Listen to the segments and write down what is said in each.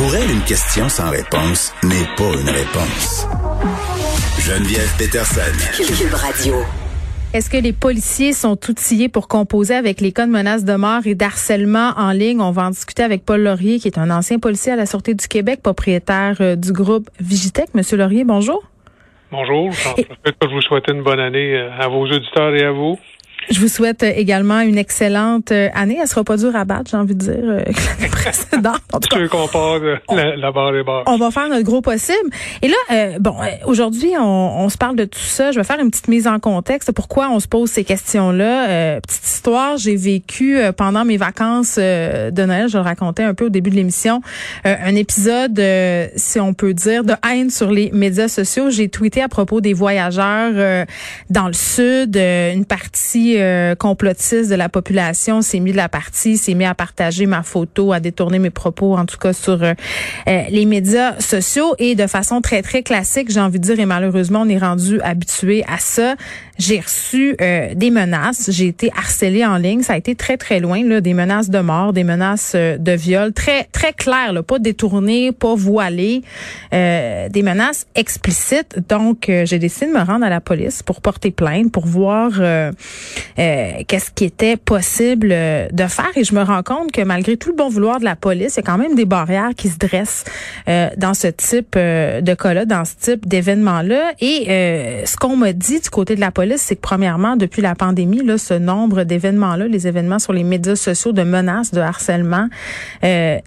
Pour elle, une question sans réponse n'est pas une réponse. Geneviève Peterson. Cube Radio. Est-ce que les policiers sont outillés pour composer avec les cas de menaces de mort et d'harcèlement en ligne? On va en discuter avec Paul Laurier, qui est un ancien policier à la Sûreté du Québec, propriétaire euh, du groupe Vigitech. Monsieur Laurier, bonjour. Bonjour. Je que je vous souhaite une bonne année euh, à vos auditeurs et à vous? Je vous souhaite euh, également une excellente euh, année. Elle sera pas dure à battre, j'ai envie de dire, euh, l'année précédente. En tout qu'on passe la, la, barre des barres. On va faire notre gros possible. Et là, bon, aujourd'hui, on, on, se parle de tout ça. Je vais faire une petite mise en contexte. Pourquoi on se pose ces questions-là? petite histoire, j'ai vécu pendant mes vacances de Noël, je le racontais un peu au début de l'émission, un épisode, si on peut dire, de haine sur les médias sociaux. J'ai tweeté à propos des voyageurs dans le sud, une partie euh, complotiste de la population s'est mis de la partie, s'est mis à partager ma photo, à détourner mes propos, en tout cas sur euh, euh, les médias sociaux et de façon très très classique, j'ai envie de dire, et malheureusement on est rendu habitué à ça. J'ai reçu des menaces, j'ai été harcelée en ligne, ça a été très très loin là, des menaces de mort, des menaces de viol, très très claires, là, pas détournées, pas voilées, des menaces explicites. Donc j'ai décidé de me rendre à la police pour porter plainte, pour voir euh, qu'est-ce qui était possible euh, de faire. Et je me rends compte que malgré tout le bon vouloir de la police, il y a quand même des barrières qui se dressent euh, dans ce type de cas-là, dans ce type d'événement-là. Et ce qu'on m'a dit du côté de la police, c'est que premièrement, depuis la pandémie, là, ce nombre d'événements-là, les événements sur les médias sociaux de menaces, de harcèlement,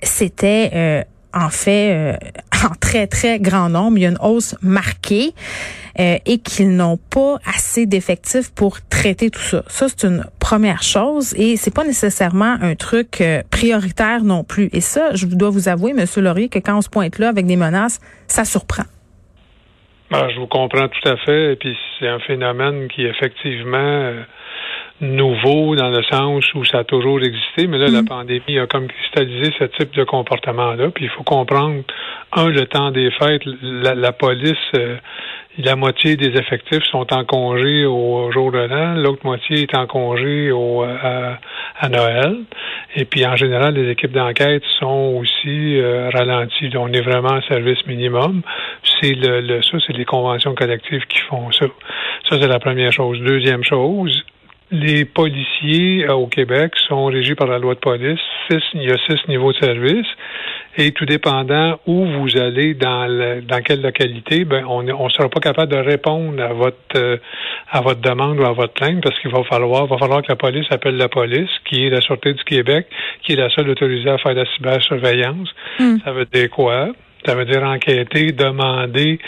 c'était en fait en très très grand nombre. Il y a une hausse marquée. Euh, et qu'ils n'ont pas assez d'effectifs pour traiter tout ça. Ça, c'est une première chose et c'est pas nécessairement un truc euh, prioritaire non plus. Et ça, je dois vous avouer, Monsieur Laurier, que quand on se pointe là avec des menaces, ça surprend. Ben, je vous comprends tout à fait. Et puis c'est un phénomène qui effectivement euh, nouveau dans le sens où ça a toujours existé, mais là, la mm. pandémie a comme cristallisé ce type de comportement-là. Puis il faut comprendre, un, le temps des fêtes, la, police, la moitié des effectifs sont en congé au jour de l'an, l'autre moitié est en congé au, à, Noël. Et puis en général, les équipes d'enquête sont aussi euh, ralenties. On est vraiment en service minimum. C'est le, le ça, c'est les conventions collectives qui font ça. Ça, c'est la première chose. Deuxième chose, les policiers euh, au Québec sont régis par la loi de police. il y a six niveaux de service. Et tout dépendant où vous allez dans dans quelle localité, ben on ne sera pas capable de répondre à votre euh, à votre demande ou à votre plainte parce qu'il va falloir va falloir que la police appelle la police, qui est la Sûreté du Québec, qui est la seule autorisée à faire de la cybersurveillance. Hmm. Ça veut dire quoi? Ça veut dire enquêter, demander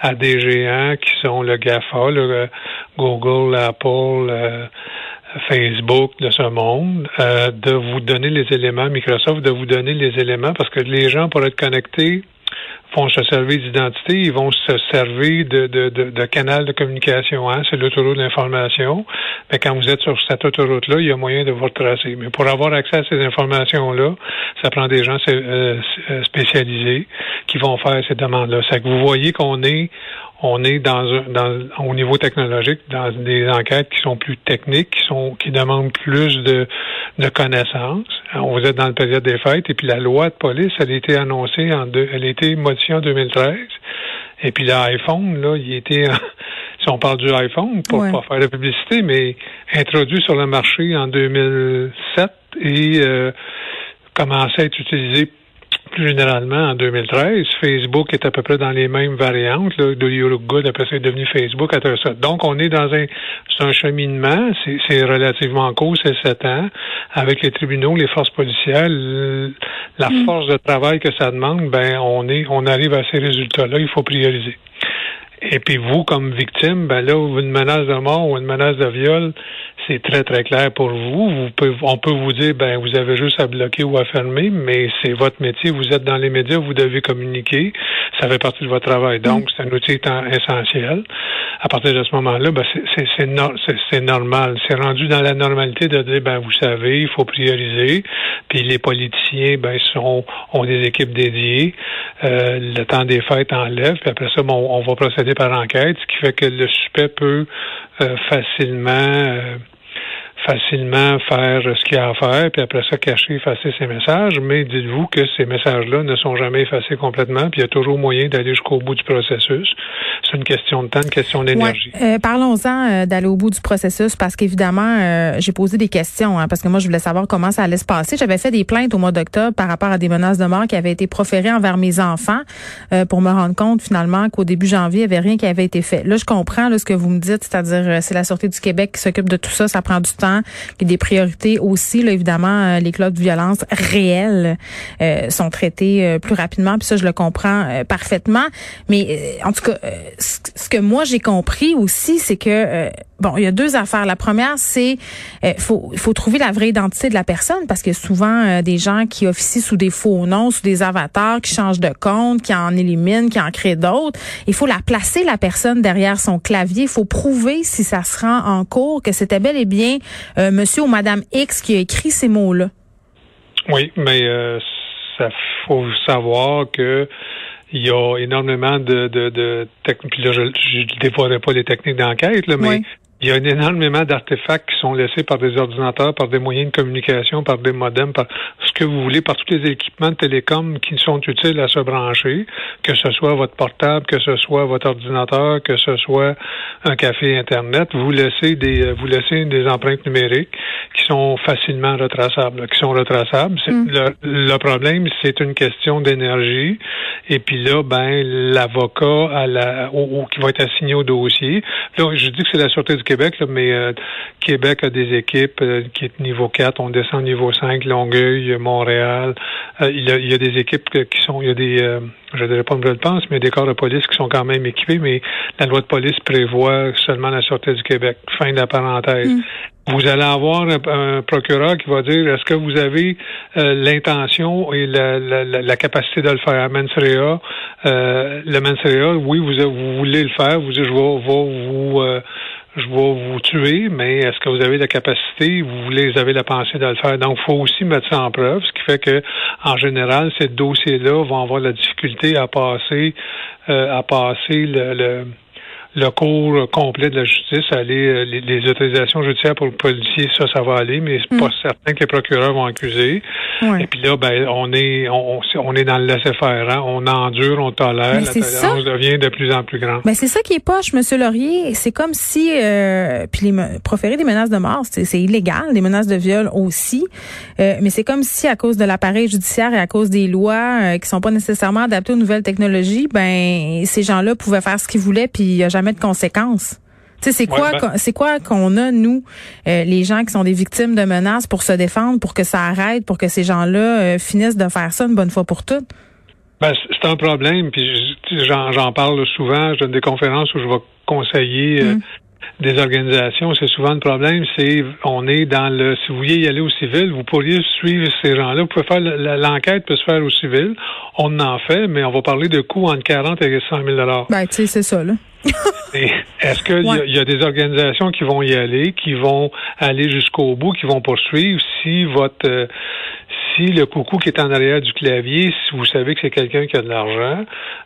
à des géants qui sont le GAFA, le Google, Apple, euh, Facebook de ce monde, euh, de vous donner les éléments, Microsoft, de vous donner les éléments, parce que les gens, pour être connectés, vont se servir d'identité, ils vont se servir de, de, de, canal de communication. Hein, c'est l'autoroute d'information. Mais quand vous êtes sur cette autoroute-là, il y a moyen de vous retracer. Mais pour avoir accès à ces informations-là, ça prend des gens euh, spécialisés qui vont faire ces demandes-là. C'est que vous voyez qu'on est on est dans, dans au niveau technologique dans des enquêtes qui sont plus techniques, qui sont qui demandent plus de, de connaissances. On vous êtes dans la période des fêtes et puis la loi de police, elle a été annoncée en deux, elle a été modifiée en 2013. Et puis l'iPhone, là, il était si on parle du iPhone, pour pas faire de publicité, mais introduit sur le marché en 2007 et euh, commençait à être utilisé plus généralement, en 2013, Facebook est à peu près dans les mêmes variantes. Là, de You Look Good, après c'est devenu Facebook, ça. Donc, on est dans un, c'est un cheminement, c'est relativement court, c'est sept ans, avec les tribunaux, les forces policières, la mm. force de travail que ça demande, ben, on est, on arrive à ces résultats-là, il faut prioriser. Et puis vous, comme victime, ben là, une menace de mort ou une menace de viol, c'est très, très clair pour vous. vous pouvez, on peut vous dire, ben, vous avez juste à bloquer ou à fermer, mais c'est votre métier. Vous êtes dans les médias, vous devez communiquer. Ça fait partie de votre travail. Donc, c'est un outil essentiel. À partir de ce moment-là, ben, c'est normal. C'est rendu dans la normalité de dire, ben, vous savez, il faut prioriser. Puis les politiciens, ben, sont, ont des équipes dédiées. Euh, le temps des fêtes enlève. Puis après ça, bon, on va procéder par enquête, ce qui fait que le suspect peut euh, facilement euh, facilement faire ce qu'il y a à faire, puis après ça, cacher, effacer ses messages, mais dites-vous que ces messages-là ne sont jamais effacés complètement, puis il y a toujours moyen d'aller jusqu'au bout du processus. C'est une question de temps, une question d'énergie. Euh, parlons-en euh, d'aller au bout du processus, parce qu'évidemment, euh, j'ai posé des questions, hein, parce que moi, je voulais savoir comment ça allait se passer. J'avais fait des plaintes au mois d'octobre par rapport à des menaces de mort qui avaient été proférées envers mes enfants, pour me rendre compte finalement qu'au début janvier, il n'y avait rien qui avait été fait. Là, je comprends là, ce que vous me dites, c'est-à-dire c'est la Sûreté du Québec qui s'occupe de tout ça, ça prend du temps, y a des priorités aussi. Là, évidemment, les cas de violence réels sont traités plus rapidement, puis ça, je le comprends parfaitement. Mais en tout cas, ce que moi j'ai compris aussi, c'est que Bon, il y a deux affaires. La première, c'est euh, faut faut trouver la vraie identité de la personne parce que souvent euh, des gens qui officient sous des faux noms, sous des avatars, qui changent de compte, qui en éliminent, qui en créent d'autres. Il faut la placer la personne derrière son clavier. Il faut prouver si ça se rend en cours que c'était bel et bien euh, Monsieur ou Madame X qui a écrit ces mots-là. Oui, mais ça faut savoir que il y a énormément de, de, de techniques. Là, je ne dévoilerai pas les techniques d'enquête, mais il y a énormément d'artefacts qui sont laissés par des ordinateurs, par des moyens de communication, par des modems, par ce que vous voulez, par tous les équipements de télécom qui sont utiles à se brancher, que ce soit votre portable, que ce soit votre ordinateur, que ce soit un café Internet. Vous laissez des, vous laissez des empreintes numériques qui sont facilement retraçables, qui sont retraçables. Mm. Le, le, problème, c'est une question d'énergie. Et puis là, ben, l'avocat à la, qui va être assigné au dossier. Là, je dis que c'est la Sûreté du Québec, mais euh, Québec a des équipes euh, qui est niveau 4, on descend niveau 5, Longueuil, Montréal. Euh, il, y a, il, y a, des équipes qui sont, il y a des, je dirais pas une pense, mais des corps de police qui sont quand même équipés, mais la loi de police prévoit seulement la Sûreté du Québec. Fin de la parenthèse. Mm. Vous allez avoir un, procureur qui va dire est-ce que vous avez l'intention et la, la, la, capacité de le faire. Mensrea, euh, le Mensrea, oui, vous, vous voulez le faire, vous dites je vais, vais vous je vais vous tuer, mais est-ce que vous avez la capacité, vous voulez, vous avez la pensée de le faire? Donc, il faut aussi mettre ça en preuve, ce qui fait que, en général, ces dossiers-là vont avoir la difficulté à passer, euh, à passer le le cours complet de la justice, aller euh, les, autorisations judiciaires pour le policier, ça, ça va aller, mais c'est pas mm. certain que les procureurs vont accuser. Et puis là, ben, on est on, on est dans le laisser-faire, hein? on endure, on tolère, la tolérance devient de plus en plus grande. Ben c'est ça qui est poche, Monsieur Laurier. C'est comme si euh, puis les, proférer des menaces de mort, c'est illégal, des menaces de viol aussi, euh, mais c'est comme si à cause de l'appareil judiciaire et à cause des lois euh, qui sont pas nécessairement adaptées aux nouvelles technologies, ben ces gens-là pouvaient faire ce qu'ils voulaient, puis il y a jamais de conséquences. c'est quoi, ben c'est quoi qu'on a nous, euh, les gens qui sont des victimes de menaces, pour se défendre, pour que ça arrête, pour que ces gens-là euh, finissent de faire ça une bonne fois pour toutes? Ben, c'est un problème, puis j'en parle souvent. Je donne des conférences où je vais conseiller euh, mm. des organisations. C'est souvent le problème, c'est on est dans le. Si vous vouliez y aller au civil, vous pourriez suivre ces gens-là. Vous pouvez faire l'enquête peut se faire au civil. On en fait, mais on va parler de coûts entre 40 et 100 000 Ben, tu sais, c'est ça là. Est-ce qu'il y, a des organisations qui vont y aller, qui vont aller jusqu'au bout, qui vont poursuivre? Si votre euh, si le coucou qui est en arrière du clavier, si vous savez que c'est quelqu'un qui a de l'argent,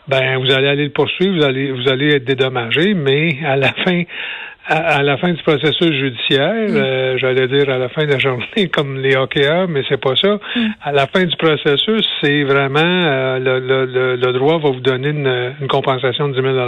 ben vous allez aller le poursuivre, vous allez vous allez être dédommagé, mais à la fin à, la fin du processus judiciaire, mm. euh, j'allais dire à la fin de la journée comme les hockeyeurs, mais c'est pas ça. Mm. À la fin du processus, c'est vraiment euh, le, le, le, droit va vous donner une, une compensation de 10 000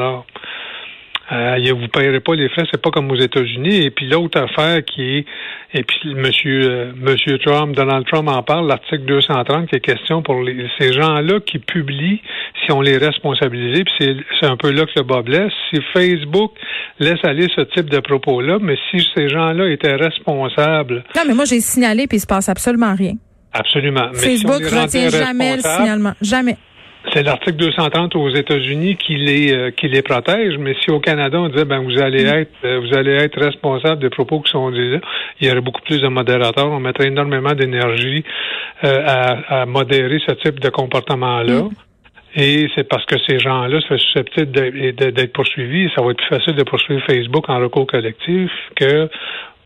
euh, vous ne payerez pas les frais, c'est pas comme aux États-Unis. Et puis l'autre affaire qui est, et puis Monsieur euh, Monsieur Trump, Donald Trump en parle, l'article 230 qui est question pour les, ces gens-là qui publient, si on les responsabilise. Puis c'est un peu là que le bas blesse. Si Facebook laisse aller ce type de propos-là, mais si ces gens-là étaient responsables. Non, mais moi j'ai signalé puis il se passe absolument rien. Absolument. Facebook ne retient jamais le signalement, jamais. C'est l'article 230 aux États-Unis qui les euh, qui les protège, mais si au Canada on disait ben vous allez mm. être euh, vous allez être responsable des propos qui sont dits il y aurait beaucoup plus de modérateurs, on mettrait énormément d'énergie euh, à, modérer ce type de comportement-là. Mm. Et c'est parce que ces gens-là seraient susceptibles d'être poursuivis. Ça va être plus facile de poursuivre Facebook en recours collectif que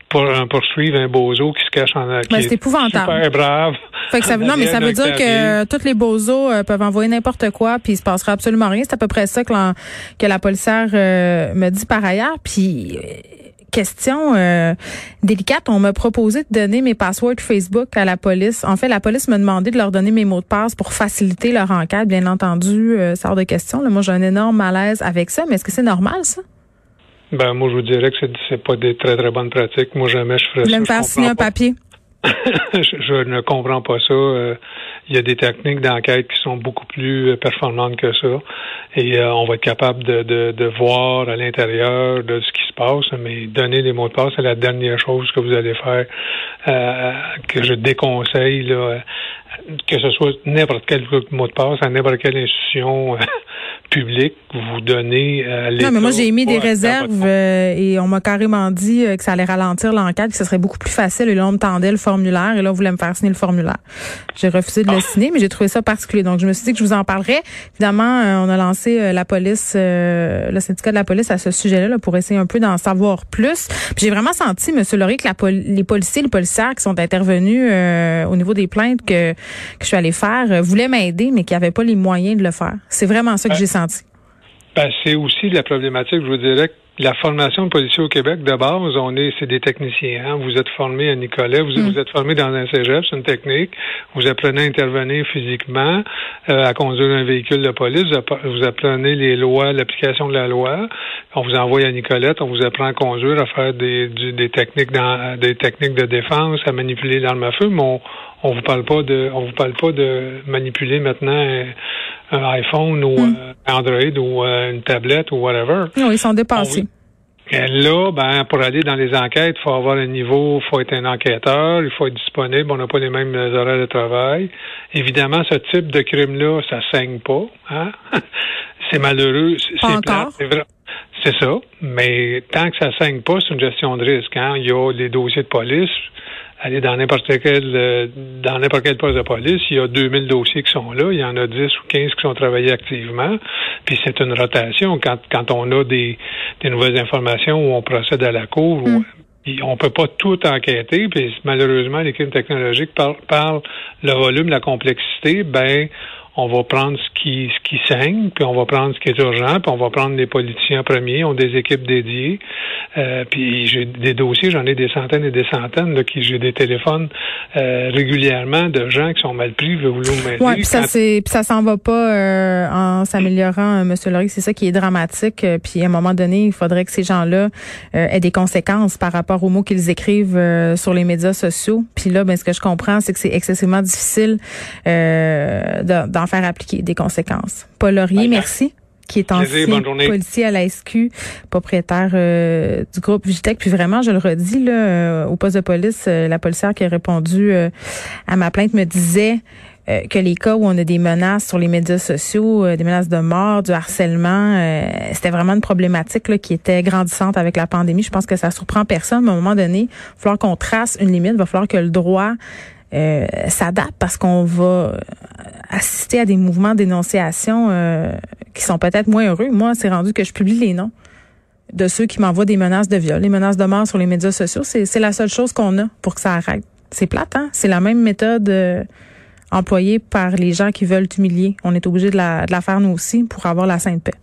pour poursuivre un bozo qui se cache en ben, c'est épouvantable. super brave. Fait que ça, non, mais ça veut dire que tous les bozos euh, peuvent envoyer n'importe quoi, puis il se passera absolument rien. C'est à peu près ça que la, que la policière euh, me dit par ailleurs. Puis question délicate. On m'a proposé de donner mes passwords Facebook à la police. En fait, la police m'a demandé de leur donner mes mots de passe pour faciliter leur enquête. Bien entendu, ça hors de question. moi, j'ai un énorme malaise avec ça. Mais est-ce que c'est normal, ça? Ben, moi, je vous dirais que c'est pas des très, très bonnes pratiques. Moi, jamais je ferais ça. Vous me faire signer un papier? je, ne comprends pas ça. Euh, il y a des techniques d'enquête qui sont beaucoup plus euh, performantes que ça. Et euh, on va être capable de, de, de voir à l'intérieur de ce qui se passe, mais donner des mots de passe, c'est la dernière chose que vous allez faire, que je déconseille, là, que ce soit n'importe quel mot de passe à n'importe quelle institution public vous donnez à l'État. Non, mais moi, j'ai mis des réserves euh, et on m'a carrément dit euh, que ça allait ralentir l'enquête, que ce serait beaucoup plus facile. Et là, on me tendait le formulaire et là, on voulait me faire signer le formulaire. J'ai refusé de le ah. signer, mais j'ai trouvé ça particulier. Donc, je me suis dit que je vous en parlerais. Évidemment, euh, on a lancé la police, le syndicat de la police à ce sujet-là là, pour essayer un peu d'en savoir plus. J'ai vraiment senti, Monsieur Laurier, que la les policiers, les qui sont intervenus au niveau des plaintes que, que je suis allée faire voulaient m'aider, mais qui n'avaient pas les moyens de le faire. C'est vraiment ça que j'ai senti. Ben, c'est aussi la problématique, je vous dirais, que la formation de policiers au Québec, de base, on est, c'est des techniciens. Hein. Vous êtes formé à Nicolet, vous, mm. vous êtes formé dans un cégep, c'est une technique. Vous apprenez à intervenir physiquement, euh, à conduire un véhicule de police. Vous apprenez les lois, l'application de la loi. On vous envoie à Nicolette, on vous apprend à conduire, à faire des, des techniques dans, des techniques de défense, à manipuler l'arme à feu, mais on, on vous parle pas de, on vous parle pas de manipuler maintenant un iPhone ou euh, Android ou euh, une tablette ou whatever. Non, ils sont dépassés. là, ben, pour aller dans les enquêtes, il faut avoir un niveau, il faut être un enquêteur, il faut être disponible, on n'a pas les mêmes horaires de travail. Évidemment, ce type de crime-là, ça saigne pas. Hein? c'est malheureux, c'est plat, c'est ça, mais tant que ça saigne pas, c'est une gestion de risque. Hein? Il y a les dossiers de police, aller dans n'importe quel euh, dans n'importe quel poste de police, il y a 2000 dossiers qui sont là, il y en a 10 ou 15 qui sont travaillés activement, puis c'est une rotation quand quand on a des, des nouvelles informations où on procède à la cour mm. on peut pas tout enquêter, puis malheureusement l'équipe technologique parle, parle le volume, la complexité, ben on va prendre ce qui ce qui saigne, puis on va prendre ce qui est urgent, puis on va prendre les politiciens premiers, ont des équipes dédiées. Euh, puis j'ai des dossiers, j'en ai des centaines et des centaines, là, qui j'ai des téléphones euh, régulièrement de gens qui sont mal pris, veulent vouloir m'aider. Ouais, puis ça c'est puis ça s'en va pas euh, en s'améliorant, Monsieur Laurie, c'est ça qui est dramatique. Puis à un moment donné, il faudrait que ces gens-là aient des conséquences par rapport aux mots qu'ils écrivent sur les médias sociaux. Puis là, ben ce que je comprends, c'est que c'est excessivement difficile d'en faire appliquer des conséquences. Paul Laurier, merci qui est ancien policier à la SQ, propriétaire euh, du groupe Vigitech. Puis vraiment, je le redis, là, euh, au poste de police, euh, la policière qui a répondu à ma plainte me disait que les cas où on a des menaces sur les médias sociaux, des menaces de mort, du harcèlement, c'était vraiment une problématique là, qui était grandissante avec la pandémie. Je pense que ça surprend personne, mais à un moment donné, il va falloir qu'on trace une limite, il va falloir que le droit euh, s'adapte parce qu'on va assister à des mouvements dénonciation euh, qui sont peut-être moins heureux. Moi, c'est rendu que je publie les noms de ceux qui m'envoient des menaces de viol, les menaces de mort sur les médias sociaux. C'est la seule chose qu'on a pour que ça arrête. C'est plate, hein? C'est la même méthode euh, employée par les gens qui veulent t'humilier. On est obligé de la, de la faire nous aussi pour avoir la sainte paix.